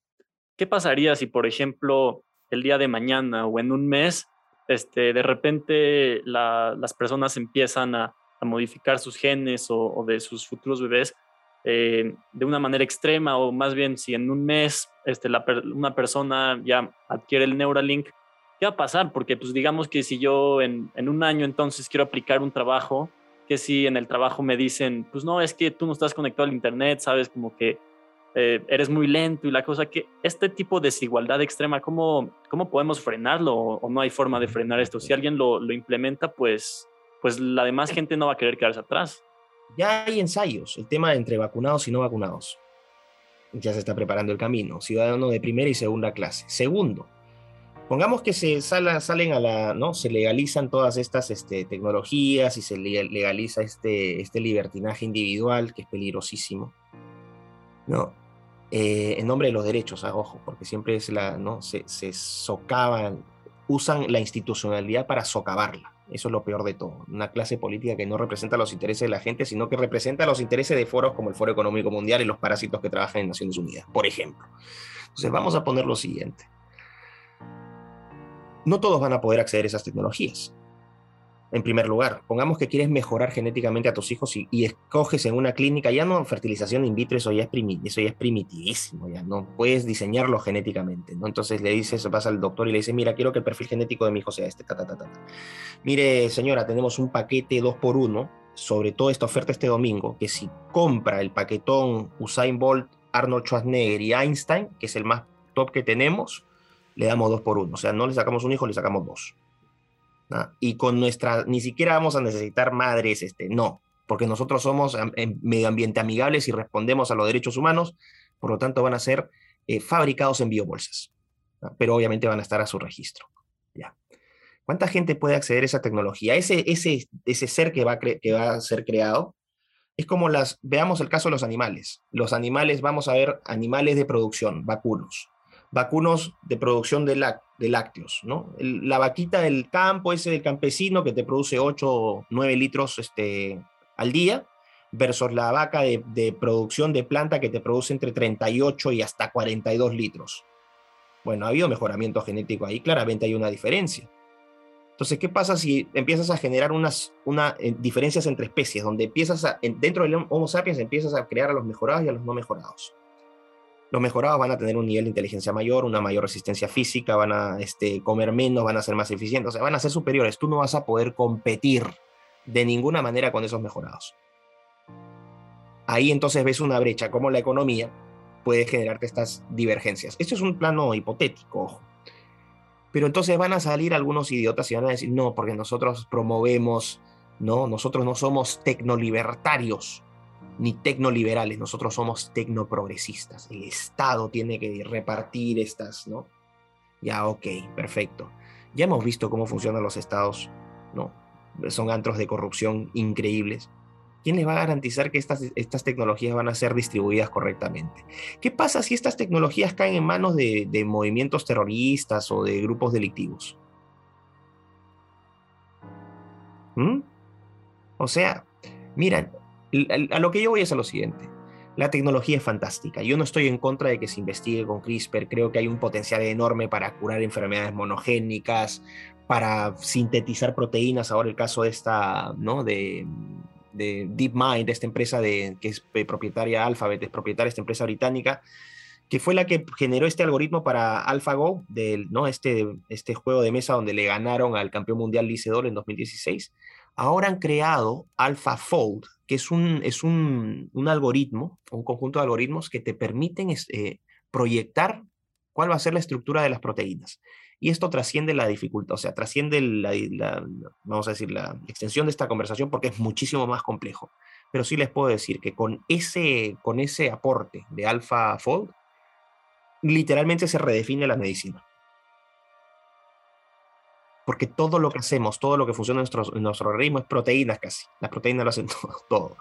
¿qué pasaría si, por ejemplo, el día de mañana o en un mes, este, de repente las personas empiezan a, modificar sus genes o, de sus futuros bebés eh, de una manera extrema o más bien si en un mes este, una persona ya adquiere el Neuralink, ¿qué va a pasar? Porque pues digamos que si yo en, en un año entonces quiero aplicar un trabajo que si en el trabajo me dicen, pues no, es que tú no estás conectado al Internet, sabes, como que eh, eres muy lento y la cosa que este tipo de desigualdad extrema, ¿cómo, cómo podemos frenarlo o, no hay forma de frenar esto? Si alguien lo, lo, implementa, pues, pues la demás gente no va a querer quedarse atrás. Ya hay ensayos, el tema entre vacunados y no vacunados. Ya se está preparando el camino, ciudadano de primera y segunda clase. Segundo, Pongamos que se salen a la, ¿no? Se legalizan todas estas este, tecnologías y se legaliza este, este libertinaje individual, que es peligrosísimo, ¿no? Eh, en nombre de los derechos, ah, ojo, porque siempre es la, ¿no? Se, se socavan, usan la institucionalidad para socavarla. Eso es lo peor de todo. Una clase política que no representa los intereses de la gente, sino que representa los intereses de foros como el Foro Económico Mundial y los parásitos que trabajan en Naciones Unidas, por ejemplo. Entonces, vamos a poner lo siguiente no todos van a poder acceder a esas tecnologías. En primer lugar, pongamos que quieres mejorar genéticamente a tus hijos y, escoges en una clínica, ya no fertilización in vitro, eso ya es, eso ya es primitivísimo, ya no puedes diseñarlo genéticamente, ¿no? Entonces le dices, vas al doctor y le dices, mira, quiero que el perfil genético de mi hijo sea este, ta, ta, ta, ta. Mire, señora, tenemos un paquete 2 por 1 sobre todo esta oferta este domingo, que si compra el paquetón Usain Bolt, Arnold Schwarzenegger y Einstein, que es el más top que tenemos, le damos dos por uno. O sea, no le sacamos un hijo, le sacamos dos. Y con nuestra, ni siquiera vamos a necesitar madres, este, no, porque nosotros somos medio ambiente amigables y respondemos a los derechos humanos, por lo tanto van a ser eh, fabricados en biobolsas, pero obviamente van a estar a su registro. ¿ya? ¿Cuánta gente puede acceder a esa tecnología? Ese, ese, ese ser que va, que va a ser creado es como las, veamos el caso de los animales. Los animales, vamos a ver animales de producción, vacunos vacunos de producción de, lácteos, ¿no? la vaquita del campo, ese del campesino que te produce 8 o 9 litros este, al día, versus la vaca de, de, producción de planta que te produce entre 38 y hasta 42 litros. Bueno, ha habido mejoramiento genético ahí, claramente hay una diferencia. Entonces, ¿qué pasa si empiezas a generar unas una, eh, diferencias entre especies, donde empiezas a, dentro del Homo sapiens empiezas a crear a los mejorados y a los no mejorados? Los mejorados van a tener un nivel de inteligencia mayor, una mayor resistencia física, van a este, comer menos, van a ser más eficientes, o sea, van a ser superiores. Tú no vas a poder competir de ninguna manera con esos mejorados. Ahí entonces ves una brecha, como la economía puede generarte estas divergencias. Esto es un plano hipotético, ojo. Pero entonces van a salir algunos idiotas y van a decir, no, porque nosotros promovemos, no, nosotros no somos tecnolibertarios ni tecnoliberales, nosotros somos tecnoprogresistas. El Estado tiene que repartir estas, ¿no? Ya, ok, perfecto. Ya hemos visto cómo funcionan los estados, ¿no? Son antros de corrupción increíbles. ¿Quién les va a garantizar que estas, estas tecnologías van a ser distribuidas correctamente? ¿Qué pasa si estas tecnologías caen en manos de, de movimientos terroristas o de grupos delictivos? ¿Mm? O sea, miren, a lo que yo voy es a lo siguiente. La tecnología es fantástica. Yo no estoy en contra de que se investigue con CRISPR. Creo que hay un potencial enorme para curar enfermedades monogénicas, para sintetizar proteínas. Ahora el caso de esta, ¿no? De, de DeepMind, esta empresa de, que es propietaria Alphabet, es propietaria de esta empresa británica, que fue la que generó este algoritmo para AlphaGo, del, ¿no? este, este juego de mesa donde le ganaron al campeón mundial Lee en 2016. Ahora han creado AlphaFold, que es un, es un, algoritmo, un conjunto de algoritmos que te permiten eh, proyectar cuál va a ser la estructura de las proteínas. Y esto trasciende la dificultad, o sea, trasciende la, vamos a decir, la extensión de esta conversación porque es muchísimo más complejo. Pero sí les puedo decir que con ese, con ese aporte de AlphaFold, literalmente se redefine la medicina porque todo lo que hacemos, todo lo que funciona en nuestro, nuestro organismo es proteínas casi. Las proteínas lo hacen <laughs> todo,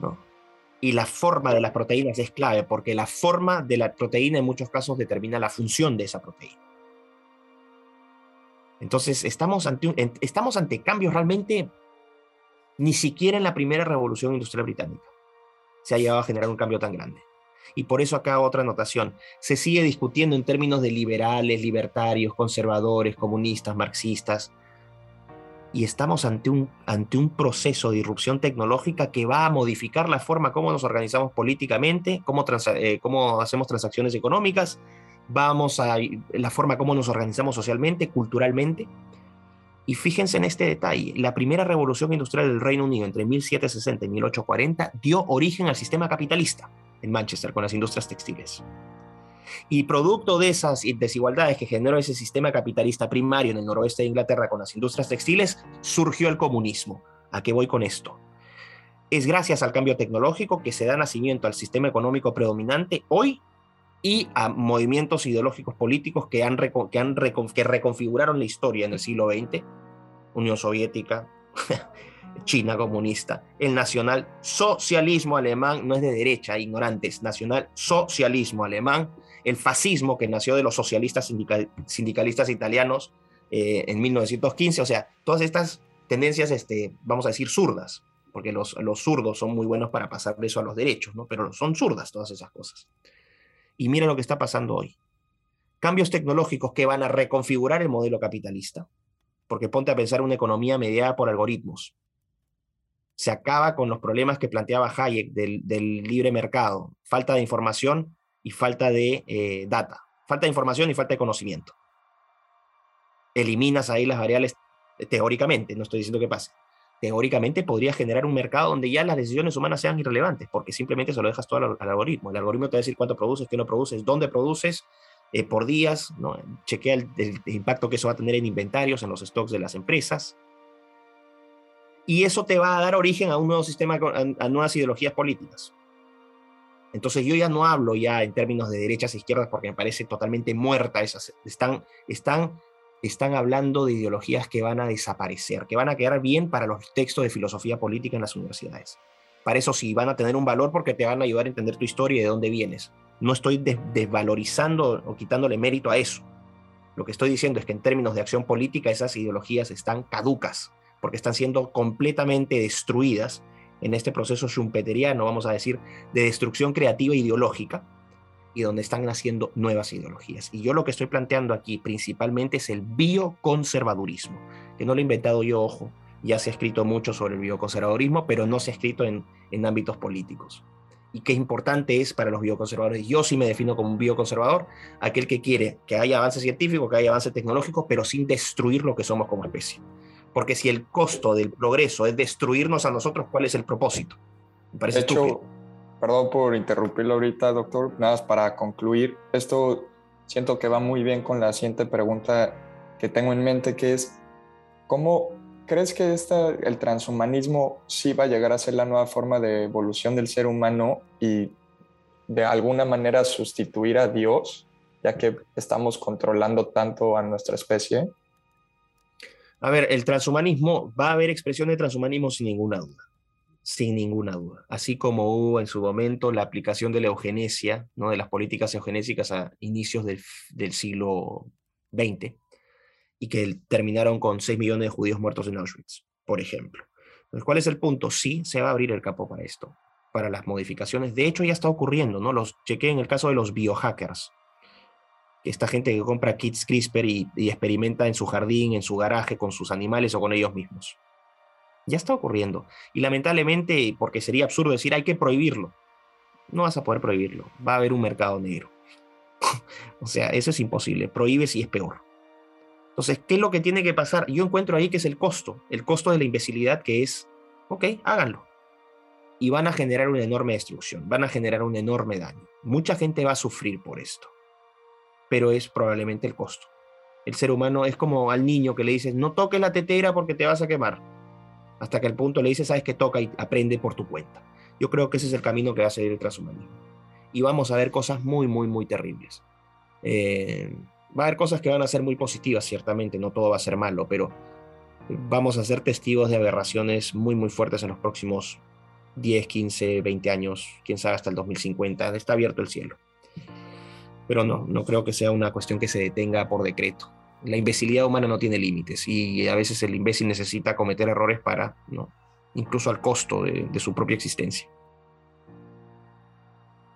¿no? Y la forma de las proteínas es clave, porque la forma de la proteína en muchos casos determina la función de esa proteína. Entonces, estamos ante, estamos ante cambios realmente, ni siquiera en la primera revolución industrial británica se ha llegado a generar un cambio tan grande. Y por eso acá otra anotación. Se sigue discutiendo en términos de liberales, libertarios, conservadores, comunistas, marxistas. Y estamos ante un, ante un proceso de irrupción tecnológica que va a modificar la forma como nos organizamos políticamente, cómo, eh, cómo hacemos transacciones económicas, vamos a la forma como nos organizamos socialmente, culturalmente. Y fíjense en este detalle, la primera revolución industrial del Reino Unido entre 1760 y 1840 dio origen al sistema capitalista en Manchester con las industrias textiles. Y producto de esas desigualdades que generó ese sistema capitalista primario en el noroeste de Inglaterra con las industrias textiles, surgió el comunismo. ¿A qué voy con esto? Es gracias al cambio tecnológico que se da nacimiento al sistema económico predominante hoy y a movimientos ideológicos políticos que, han, que, han que reconfiguraron la historia en el siglo XX, Unión Soviética, China comunista. El nacional socialismo alemán no es de derecha, ignorantes. Nacional socialismo alemán. El fascismo que nació de los socialistas sindicalistas italianos eh, en 1915. O sea, todas estas tendencias, este, vamos a decir, zurdas, porque los, los zurdos son muy buenos para pasar eso a los derechos, ¿no? pero son zurdas todas esas cosas. Y mira lo que está pasando hoy. cambios tecnológicos que van a reconfigurar el modelo capitalista. Porque ponte a pensar una economía mediada por algoritmos. Se acaba con los problemas que planteaba Hayek del, libre mercado, falta de información y falta de eh, data, falta de información y falta de conocimiento. Eliminas ahí las variables teóricamente, no estoy diciendo que pase, teóricamente podría generar un mercado donde ya las decisiones humanas sean irrelevantes, porque simplemente se lo dejas todo al, algoritmo. El algoritmo te va a decir cuánto produces, qué no produces, dónde produces, eh, por días, ¿no? chequea el, impacto que eso va a tener en inventarios, en los stocks de las empresas. Y eso te va a dar origen a un nuevo sistema, a, nuevas ideologías políticas. Entonces yo ya no hablo ya en términos de derechas e izquierdas porque me parece totalmente muerta esas. Están, están están hablando de ideologías que van a desaparecer, que van a quedar bien para los textos de filosofía política en las universidades. Para eso sí, van a tener un valor porque te van a ayudar a entender tu historia y de dónde vienes. No estoy desvalorizando o quitándole mérito a eso. Lo que estoy diciendo es que en términos de acción política esas ideologías están caducas, porque están siendo completamente destruidas en este proceso schumpeteriano, vamos a decir, de destrucción creativa e ideológica, y donde están naciendo nuevas ideologías. Y yo lo que estoy planteando aquí principalmente es el bioconservadurismo, que no lo he inventado yo, ojo, ya se ha escrito mucho sobre el bioconservadurismo, pero no se ha escrito en, en ámbitos políticos. Y qué importante es para los bioconservadores. Yo sí me defino como un bioconservador, aquel que quiere que haya avance científico, que haya avance tecnológico, pero sin destruir lo que somos como especie. Porque si el costo del progreso es destruirnos a nosotros, ¿cuál es el propósito? Me parece hecho, perdón por interrumpirlo ahorita, doctor, nada más para concluir. Esto siento que va muy bien con la siguiente pregunta que tengo en mente, que es, ¿cómo crees que esta, el transhumanismo sí va a llegar a ser la nueva forma de evolución del ser humano y de alguna manera sustituir a Dios, ya que estamos controlando tanto a nuestra especie? A ver, el transhumanismo, va a haber expresión de transhumanismo sin ninguna duda sin ninguna duda. Así como hubo en su momento la aplicación de la eugenesia, ¿no? de las políticas eugenésicas a inicios del, siglo XX, y que terminaron con 6 millones de judíos muertos en Auschwitz, por ejemplo. Entonces, ¿cuál es el punto? Sí, se va a abrir el campo para esto, para las modificaciones. De hecho, ya está ocurriendo, ¿no? Los chequé en el caso de los biohackers. Esta gente que compra kits CRISPR y experimenta en su jardín, en su garaje, con sus animales o con ellos mismos. Ya está ocurriendo. Y lamentablemente, porque sería absurdo decir hay que prohibirlo, no vas a poder prohibirlo. Va a haber un mercado negro. <laughs> o sea, eso es imposible. Prohíbes y es peor. Entonces, ¿qué es lo que tiene que pasar? Yo encuentro ahí que es el costo, el costo de la imbecilidad que es, ok, háganlo. Y van a generar una enorme destrucción, van a generar un enorme daño. Mucha gente va a sufrir por esto, pero es probablemente el costo. El ser humano es como al niño que le dices, no toques la tetera porque te vas a quemar hasta que al punto le dice, sabes que toca y aprende por tu cuenta. Yo creo que ese es el camino que va a seguir el transhumanismo. Y vamos a ver cosas muy, muy, muy terribles. Eh, va a haber cosas que van a ser muy positivas, ciertamente, no todo va a ser malo, pero vamos a ser testigos de aberraciones muy, muy fuertes en los próximos 10, 15, 20 años, quién sabe hasta el 2050. Está abierto el cielo. Pero no, no creo que sea una cuestión que se detenga por decreto la imbecilidad humana no tiene límites y a veces el imbécil necesita cometer errores para, ¿no? incluso al costo de, su propia existencia.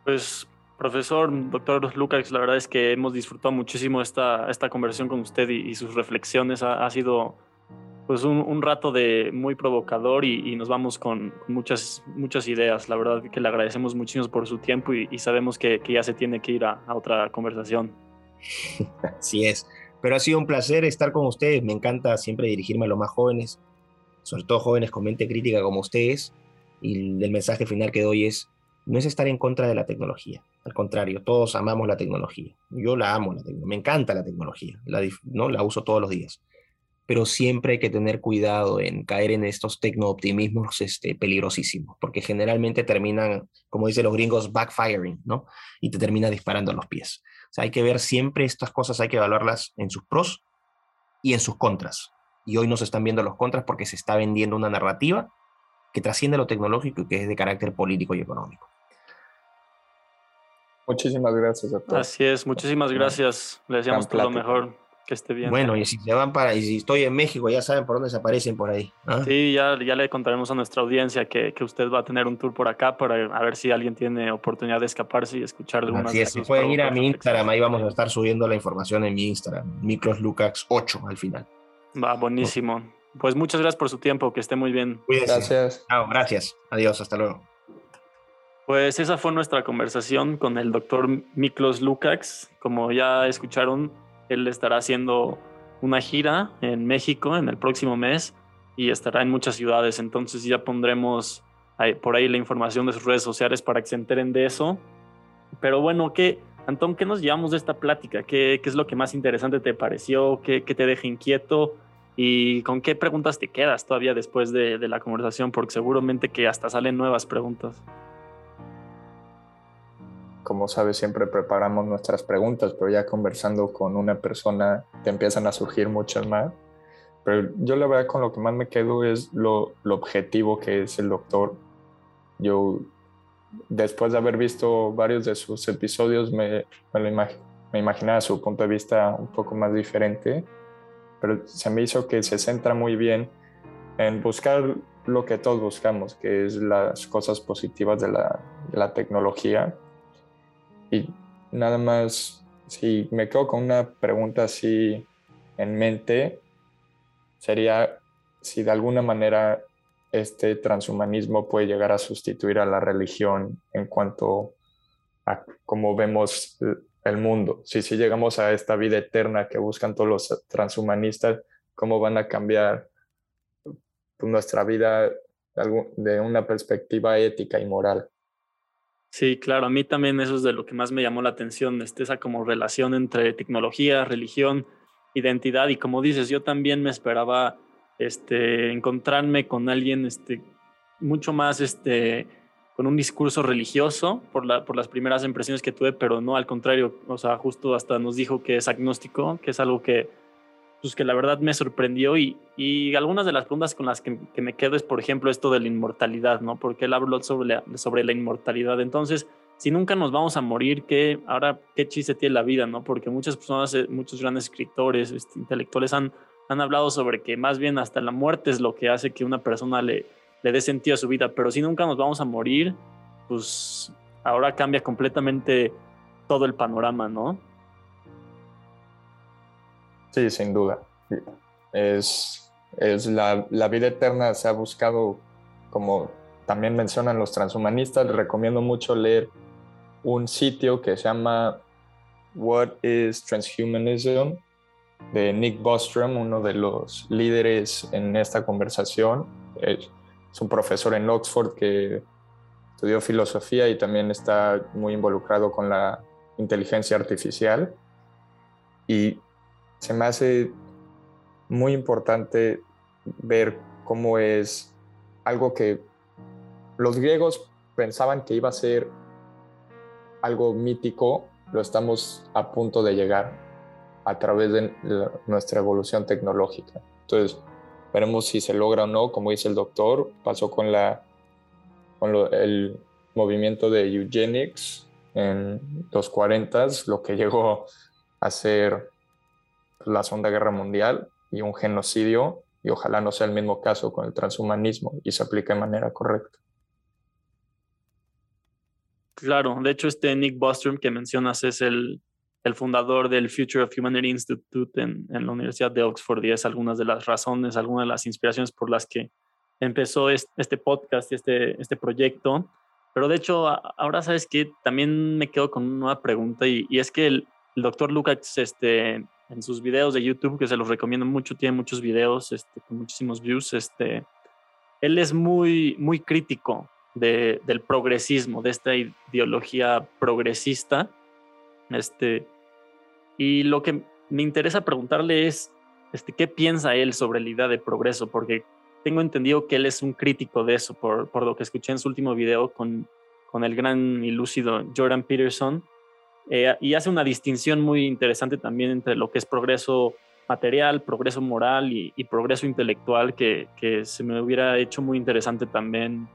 Pues, profesor, doctor Lucas, la verdad es que hemos disfrutado muchísimo esta, esta conversación con usted y, sus reflexiones. Ha, sido pues un, rato de muy provocador y, nos vamos con muchas, muchas ideas. La verdad que le agradecemos muchísimo por su tiempo y, sabemos que, ya se tiene que ir a, a otra conversación. <laughs> Así es. Pero ha sido un placer estar con ustedes. Me encanta siempre dirigirme a los más jóvenes, sobre todo jóvenes con mente crítica como ustedes. Y el mensaje final que doy es, no es estar en contra de la tecnología. Al contrario, todos amamos la tecnología. Yo la amo, la me encanta la tecnología, la, ¿no? la uso todos los días. Pero siempre hay que tener cuidado en caer en estos tecno-optimismos este, peligrosísimos, porque generalmente terminan, como dicen los gringos, backfiring, ¿no? Y te termina disparando a los pies hay que ver siempre estas cosas, hay que evaluarlas en sus pros y en sus contras. Y hoy nos están viendo los contras porque se está vendiendo una narrativa que trasciende lo tecnológico y que es de carácter político y económico. Muchísimas gracias, doctor. Así es, muchísimas gracias. Le deseamos todo lo mejor. Que esté bien. Bueno, y si se van para, y si estoy en México, ya saben por dónde se aparecen por ahí. ¿ah? Sí, ya, ya le contaremos a nuestra audiencia que, que, usted va a tener un tour por acá para a ver si alguien tiene oportunidad de escaparse y escuchar algunas Así es, si pueden ir a mi Instagram, ahí vamos a estar subiendo la información en mi Instagram, MicrosLucax8 al final. Va, buenísimo. Pues muchas gracias por su tiempo, que esté muy bien. Cuídense. Gracias. Chao, gracias. Adiós, hasta luego. Pues esa fue nuestra conversación con el doctor Miklos Lukács. Como ya escucharon, él estará haciendo una gira en México en el próximo mes y estará en muchas ciudades. Entonces ya pondremos por ahí la información de sus redes sociales para que se enteren de eso. Pero bueno, ¿qué, Antón, qué nos llevamos de esta plática? ¿Qué, es lo que más interesante te pareció? ¿Qué, qué te deja inquieto? ¿Y con qué preguntas te quedas todavía después de, de la conversación? Porque seguramente que hasta salen nuevas preguntas como sabes, siempre preparamos nuestras preguntas, pero ya conversando con una persona te empiezan a surgir muchas más. Pero yo la verdad con lo que más me quedo es lo, lo objetivo que es el doctor. Yo, después de haber visto varios de sus episodios, me, me, me imaginaba su punto de vista un poco más diferente, pero se me hizo que se centra muy bien en buscar lo que todos buscamos, que es las cosas positivas de la, de la tecnología y nada más, si me quedo con una pregunta así en mente, sería si de alguna manera este transhumanismo puede llegar a sustituir a la religión en cuanto a cómo vemos el mundo. Si, si llegamos a esta vida eterna que buscan todos los transhumanistas, ¿cómo van a cambiar nuestra vida de una perspectiva ética y moral? Sí, claro, a mí también eso es de lo que más me llamó la atención, este, esa como relación entre tecnología, religión, identidad y como dices, yo también me esperaba este, encontrarme con alguien este, mucho más este, con un discurso religioso por, la, por las primeras impresiones que tuve, pero no al contrario, o sea, justo hasta nos dijo que es agnóstico, que es algo que pues que la verdad me sorprendió y, y algunas de las preguntas con las que, me quedo es, por ejemplo, esto de la inmortalidad, ¿no? Porque él habló sobre la, sobre la inmortalidad. Entonces, si nunca nos vamos a morir, ¿qué, ahora qué chiste tiene la vida, ¿no? Porque muchas personas, eh, muchos grandes escritores, este, intelectuales han, han hablado sobre que más bien hasta la muerte es lo que hace que una persona le, le dé sentido a su vida, pero si nunca nos vamos a morir, pues ahora cambia completamente todo el panorama, ¿no? Sí, sin duda. Es, es la, la, vida eterna se ha buscado, como también mencionan los transhumanistas, recomiendo mucho leer un sitio que se llama What is Transhumanism de Nick Bostrom, uno de los líderes en esta conversación. Es, es un profesor en Oxford que estudió filosofía y también está muy involucrado con la inteligencia artificial. Y se me hace muy importante ver cómo es algo que los griegos pensaban que iba a ser algo mítico, lo estamos a punto de llegar a través de nuestra evolución tecnológica. Entonces, veremos si se logra o no, como dice el doctor, pasó con, la, con el movimiento de eugenics en los 40, lo que llegó a ser la Segunda Guerra Mundial y un genocidio, y ojalá no sea el mismo caso con el transhumanismo y se aplique de manera correcta. Claro, de hecho este Nick Bostrom que mencionas es el, el fundador del Future of Humanity Institute en, en, la Universidad de Oxford y es algunas de las razones, algunas de las inspiraciones por las que empezó este, podcast y este, este proyecto. Pero de hecho, ahora sabes que también me quedo con una pregunta y, es que el, el doctor Lucas este, en sus videos de YouTube, que se los recomiendo mucho, tiene muchos videos este, con muchísimos views. Este, él es muy, muy crítico de, del progresismo, de esta ideología progresista. Este, y lo que me interesa preguntarle es, este, ¿qué piensa él sobre la idea de progreso? Porque tengo entendido que él es un crítico de eso, por, por lo que escuché en su último video con, con el gran y lúcido Jordan Peterson eh, y hace una distinción muy interesante también entre lo que es progreso material, progreso moral y, progreso intelectual que, que, se me hubiera hecho muy interesante también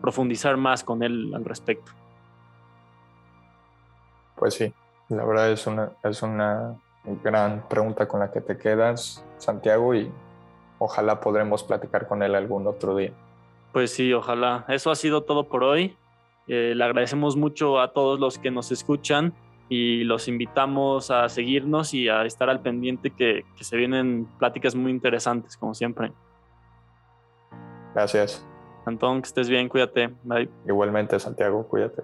profundizar más con él al respecto. Pues sí, la verdad es una, es una gran pregunta con la que te quedas, Santiago, y ojalá podremos platicar con él algún otro día. Pues sí, ojalá. Eso ha sido todo por hoy. Eh, le agradecemos mucho a todos los que nos escuchan y los invitamos a seguirnos y a estar al pendiente que, que se vienen pláticas muy interesantes, como siempre. Gracias. Antón, que estés bien, cuídate. Bye. Igualmente, Santiago, cuídate.